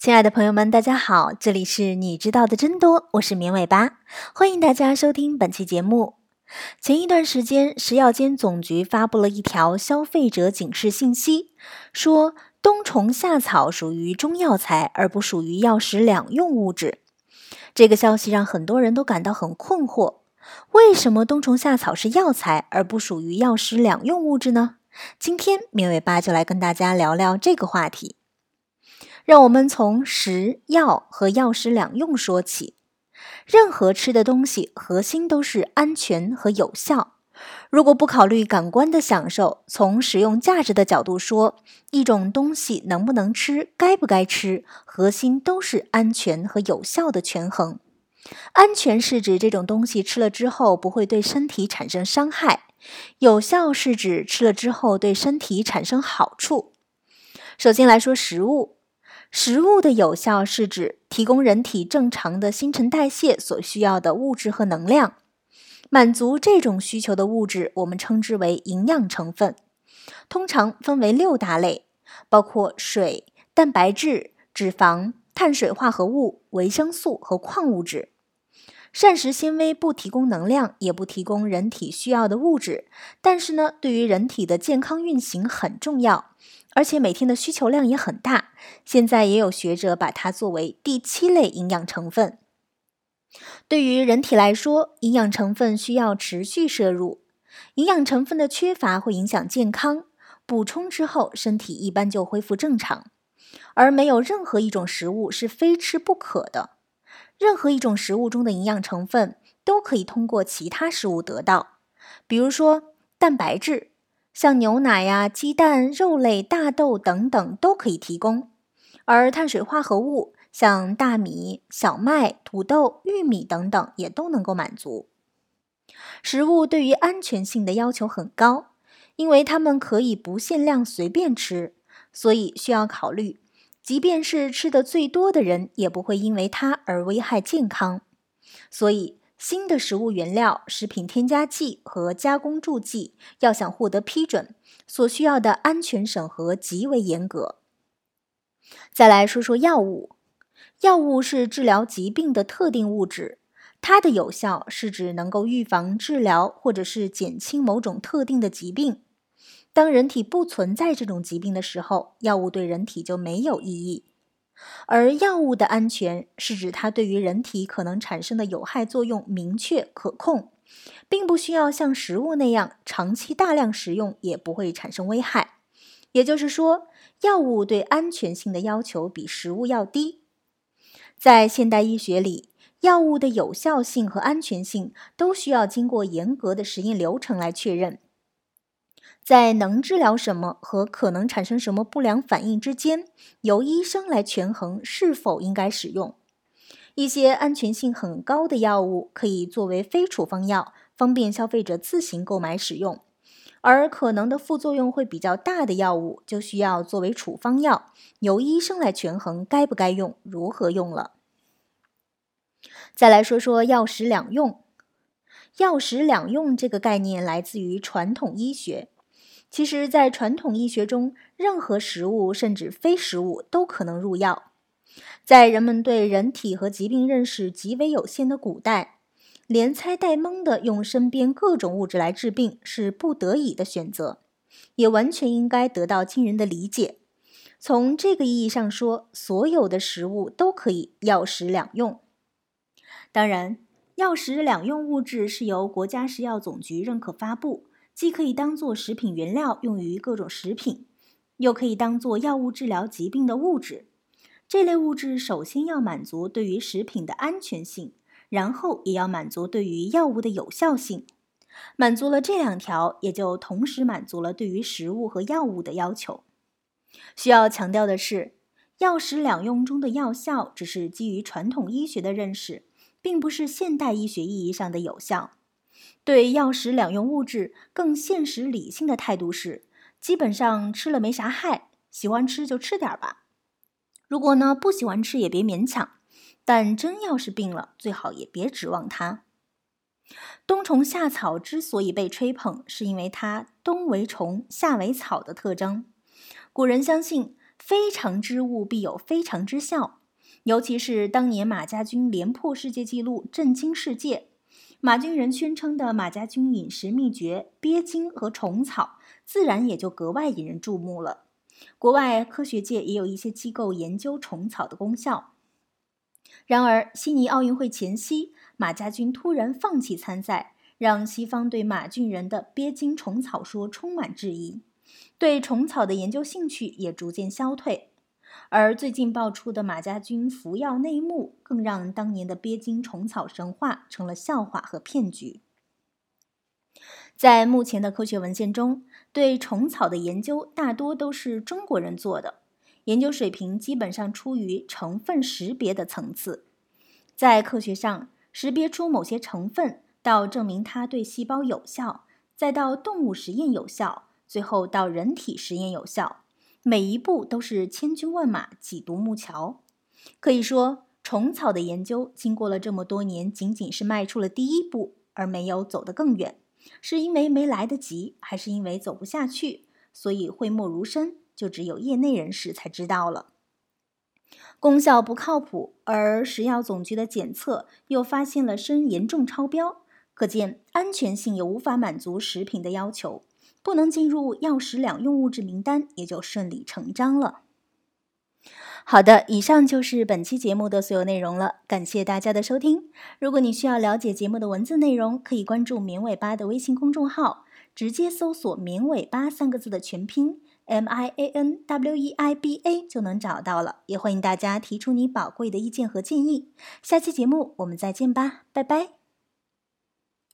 亲爱的朋友们，大家好，这里是你知道的真多，我是绵尾巴，欢迎大家收听本期节目。前一段时间，食药监总局发布了一条消费者警示信息，说冬虫夏草属于中药材，而不属于药食两用物质。这个消息让很多人都感到很困惑，为什么冬虫夏草是药材，而不属于药食两用物质呢？今天绵尾巴就来跟大家聊聊这个话题。让我们从食药和药食两用说起。任何吃的东西，核心都是安全和有效。如果不考虑感官的享受，从使用价值的角度说，一种东西能不能吃，该不该吃，核心都是安全和有效的权衡。安全是指这种东西吃了之后不会对身体产生伤害，有效是指吃了之后对身体产生好处。首先来说食物。食物的有效是指提供人体正常的新陈代谢所需要的物质和能量，满足这种需求的物质，我们称之为营养成分。通常分为六大类，包括水、蛋白质、脂肪、碳水化合物、维生素和矿物质。膳食纤维不提供能量，也不提供人体需要的物质，但是呢，对于人体的健康运行很重要。而且每天的需求量也很大，现在也有学者把它作为第七类营养成分。对于人体来说，营养成分需要持续摄入，营养成分的缺乏会影响健康，补充之后身体一般就恢复正常。而没有任何一种食物是非吃不可的，任何一种食物中的营养成分都可以通过其他食物得到，比如说蛋白质。像牛奶呀、鸡蛋、肉类、大豆等等都可以提供，而碳水化合物像大米、小麦、土豆、玉米等等也都能够满足。食物对于安全性的要求很高，因为它们可以不限量随便吃，所以需要考虑，即便是吃的最多的人，也不会因为它而危害健康。所以。新的食物原料、食品添加剂和加工助剂要想获得批准，所需要的安全审核极为严格。再来说说药物，药物是治疗疾病的特定物质，它的有效是指能够预防、治疗或者是减轻某种特定的疾病。当人体不存在这种疾病的时候，药物对人体就没有意义。而药物的安全是指它对于人体可能产生的有害作用明确可控，并不需要像食物那样长期大量食用也不会产生危害。也就是说，药物对安全性的要求比食物要低。在现代医学里，药物的有效性和安全性都需要经过严格的实验流程来确认。在能治疗什么和可能产生什么不良反应之间，由医生来权衡是否应该使用。一些安全性很高的药物可以作为非处方药，方便消费者自行购买使用；而可能的副作用会比较大的药物，就需要作为处方药，由医生来权衡该不该用、如何用了。再来说说药食两用，药食两用这个概念来自于传统医学。其实，在传统医学中，任何食物甚至非食物都可能入药。在人们对人体和疾病认识极为有限的古代，连猜带蒙的用身边各种物质来治病是不得已的选择，也完全应该得到亲人的理解。从这个意义上说，所有的食物都可以药食两用。当然，药食两用物质是由国家食药总局认可发布。既可以当做食品原料用于各种食品，又可以当做药物治疗疾病的物质。这类物质首先要满足对于食品的安全性，然后也要满足对于药物的有效性。满足了这两条，也就同时满足了对于食物和药物的要求。需要强调的是，药食两用中的药效只是基于传统医学的认识，并不是现代医学意义上的有效。对药食两用物质更现实理性的态度是，基本上吃了没啥害，喜欢吃就吃点吧。如果呢不喜欢吃也别勉强，但真要是病了，最好也别指望它。冬虫夏草之所以被吹捧，是因为它冬为虫，夏为草的特征。古人相信，非常之物必有非常之效。尤其是当年马家军连破世界纪录，震惊世界。马军人宣称的马家军饮食秘诀鳖精和虫草，自然也就格外引人注目了。国外科学界也有一些机构研究虫草的功效。然而，悉尼奥运会前夕，马家军突然放弃参赛，让西方对马俊仁的鳖精虫草说充满质疑，对虫草的研究兴趣也逐渐消退。而最近爆出的马家军服药内幕，更让当年的鳖精虫草神话成了笑话和骗局。在目前的科学文献中，对虫草的研究大多都是中国人做的，研究水平基本上出于成分识别的层次。在科学上，识别出某些成分，到证明它对细胞有效，再到动物实验有效，最后到人体实验有效。每一步都是千军万马挤独木桥，可以说虫草的研究经过了这么多年，仅仅是迈出了第一步，而没有走得更远。是因为没来得及，还是因为走不下去？所以讳莫如深，就只有业内人士才知道了。功效不靠谱，而食药总局的检测又发现了砷严重超标，可见安全性也无法满足食品的要求。不能进入药食两用物质名单，也就顺理成章了。好的，以上就是本期节目的所有内容了，感谢大家的收听。如果你需要了解节目的文字内容，可以关注“绵尾巴”的微信公众号，直接搜索“绵尾巴”三个字的全拼 “m i a n w e i b a” 就能找到了。也欢迎大家提出你宝贵的意见和建议。下期节目我们再见吧，拜拜。